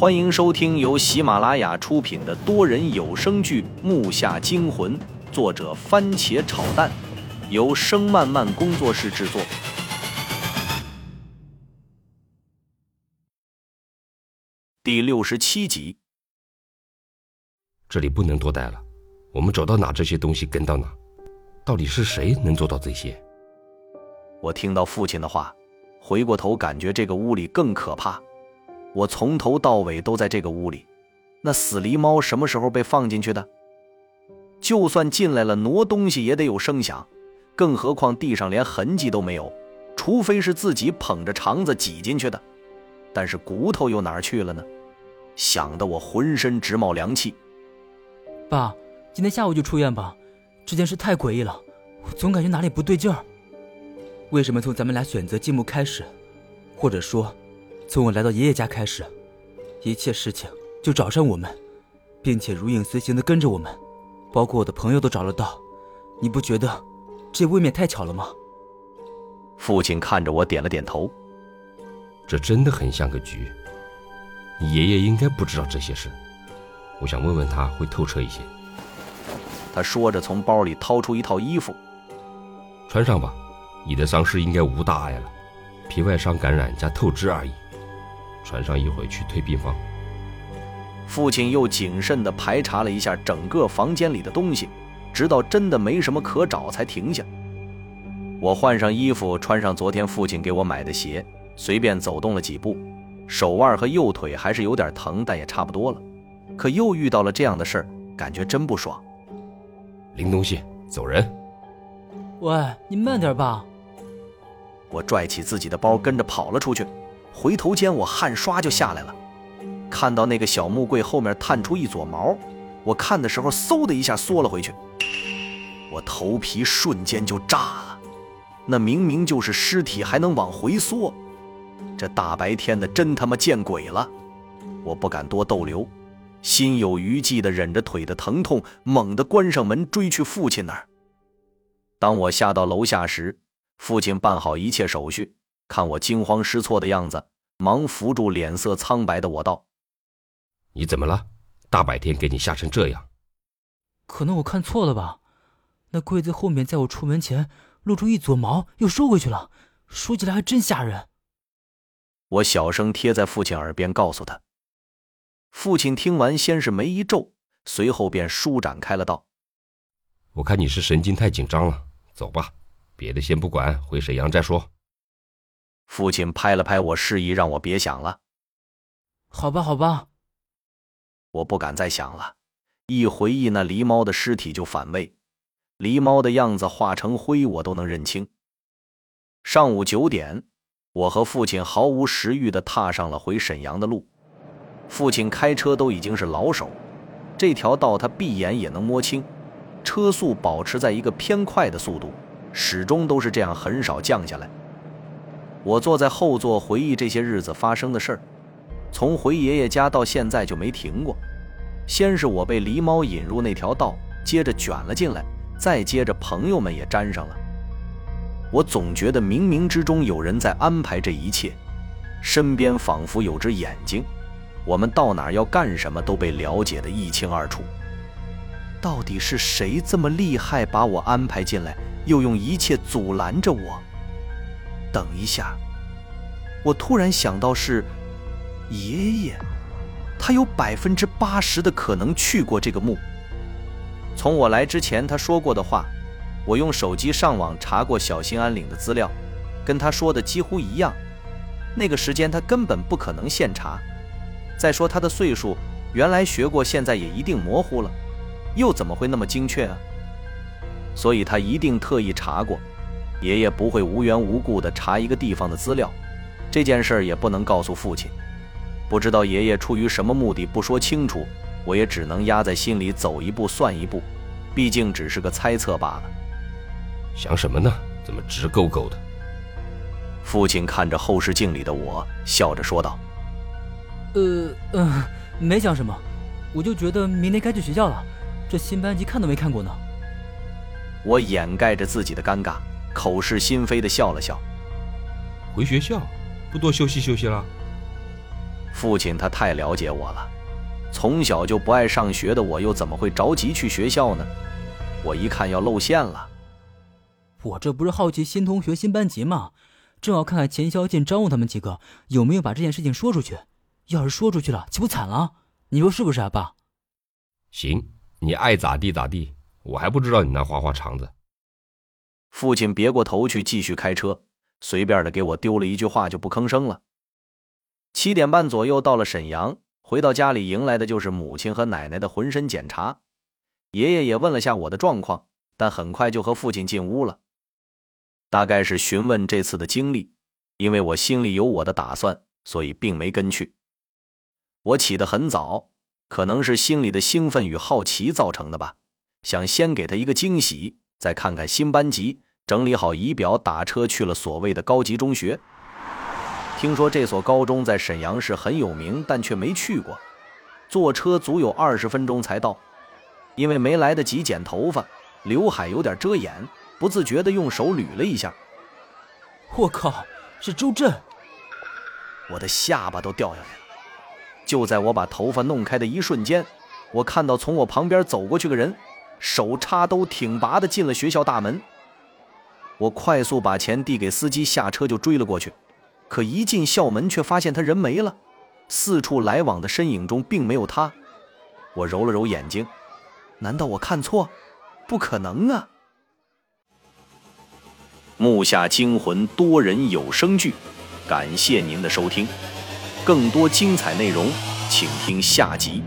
欢迎收听由喜马拉雅出品的多人有声剧《木下惊魂》，作者番茄炒蛋，由声漫漫工作室制作。第六十七集。这里不能多待了，我们走到哪，这些东西跟到哪。到底是谁能做到这些？我听到父亲的话，回过头，感觉这个屋里更可怕。我从头到尾都在这个屋里，那死狸猫什么时候被放进去的？就算进来了，挪东西也得有声响，更何况地上连痕迹都没有，除非是自己捧着肠子挤进去的。但是骨头又哪儿去了呢？想得我浑身直冒凉气。爸，今天下午就出院吧，这件事太诡异了，我总感觉哪里不对劲儿。为什么从咱们俩选择进墓开始，或者说？从我来到爷爷家开始，一切事情就找上我们，并且如影随形的跟着我们，包括我的朋友都找得到。你不觉得这未免太巧了吗？父亲看着我点了点头。这真的很像个局。你爷爷应该不知道这些事，我想问问他会透彻一些。他说着，从包里掏出一套衣服，穿上吧。你的伤势应该无大碍了，皮外伤感染加透支而已。穿上一会去退病房。父亲又谨慎地排查了一下整个房间里的东西，直到真的没什么可找才停下。我换上衣服，穿上昨天父亲给我买的鞋，随便走动了几步，手腕和右腿还是有点疼，但也差不多了。可又遇到了这样的事儿，感觉真不爽。拎东西，走人。喂，你慢点吧。我拽起自己的包，跟着跑了出去。回头间，我汗刷就下来了，看到那个小木柜后面探出一撮毛，我看的时候嗖的一下缩了回去，我头皮瞬间就炸了，那明明就是尸体，还能往回缩，这大白天的真他妈见鬼了！我不敢多逗留，心有余悸的忍着腿的疼痛，猛地关上门追去父亲那儿。当我下到楼下时，父亲办好一切手续。看我惊慌失措的样子，忙扶住脸色苍白的我道：“你怎么了？大白天给你吓成这样。”可能我看错了吧？那柜子后面，在我出门前露出一撮毛，又收回去了。说起来还真吓人。我小声贴在父亲耳边告诉他。父亲听完，先是眉一皱，随后便舒展开了道：“我看你是神经太紧张了，走吧，别的先不管，回沈阳再说。”父亲拍了拍我，示意让我别想了。好吧，好吧。我不敢再想了，一回忆那狸猫的尸体就反胃。狸猫的样子化成灰，我都能认清。上午九点，我和父亲毫无食欲地踏上了回沈阳的路。父亲开车都已经是老手，这条道他闭眼也能摸清，车速保持在一个偏快的速度，始终都是这样，很少降下来。我坐在后座回忆这些日子发生的事儿，从回爷爷家到现在就没停过。先是我被狸猫引入那条道，接着卷了进来，再接着朋友们也沾上了。我总觉得冥冥之中有人在安排这一切，身边仿佛有只眼睛，我们到哪要干什么都被了解的一清二楚。到底是谁这么厉害，把我安排进来，又用一切阻拦着我？等一下，我突然想到是爷爷，他有百分之八十的可能去过这个墓。从我来之前他说过的话，我用手机上网查过小兴安岭的资料，跟他说的几乎一样。那个时间他根本不可能现查。再说他的岁数，原来学过，现在也一定模糊了，又怎么会那么精确啊？所以他一定特意查过。爷爷不会无缘无故地查一个地方的资料，这件事也不能告诉父亲。不知道爷爷出于什么目的不说清楚，我也只能压在心里走一步算一步，毕竟只是个猜测罢了。想什么呢？怎么直勾勾的？父亲看着后视镜里的我，笑着说道：“呃嗯，没想什么，我就觉得明天该去学校了。这新班级看都没看过呢。”我掩盖着自己的尴尬。口是心非的笑了笑，回学校，不多休息休息了？父亲他太了解我了，从小就不爱上学的我，又怎么会着急去学校呢？我一看要露馅了。我这不是好奇新同学、新班级吗？正好看看钱小进、张武他们几个有没有把这件事情说出去。要是说出去了，岂不惨了？你说是不是啊，爸？行，你爱咋地咋地。我还不知道你那花花肠子。父亲别过头去，继续开车，随便的给我丢了一句话，就不吭声了。七点半左右到了沈阳，回到家里迎来的就是母亲和奶奶的浑身检查，爷爷也问了下我的状况，但很快就和父亲进屋了。大概是询问这次的经历，因为我心里有我的打算，所以并没跟去。我起得很早，可能是心里的兴奋与好奇造成的吧，想先给他一个惊喜，再看看新班级。整理好仪表，打车去了所谓的高级中学。听说这所高中在沈阳市很有名，但却没去过。坐车足有二十分钟才到，因为没来得及剪头发，刘海有点遮眼。不自觉地用手捋了一下，我靠，是周震！我的下巴都掉下来了。就在我把头发弄开的一瞬间，我看到从我旁边走过去个人，手插兜挺拔的进了学校大门。我快速把钱递给司机，下车就追了过去。可一进校门，却发现他人没了，四处来往的身影中并没有他。我揉了揉眼睛，难道我看错？不可能啊！木下惊魂多人有声剧，感谢您的收听，更多精彩内容，请听下集。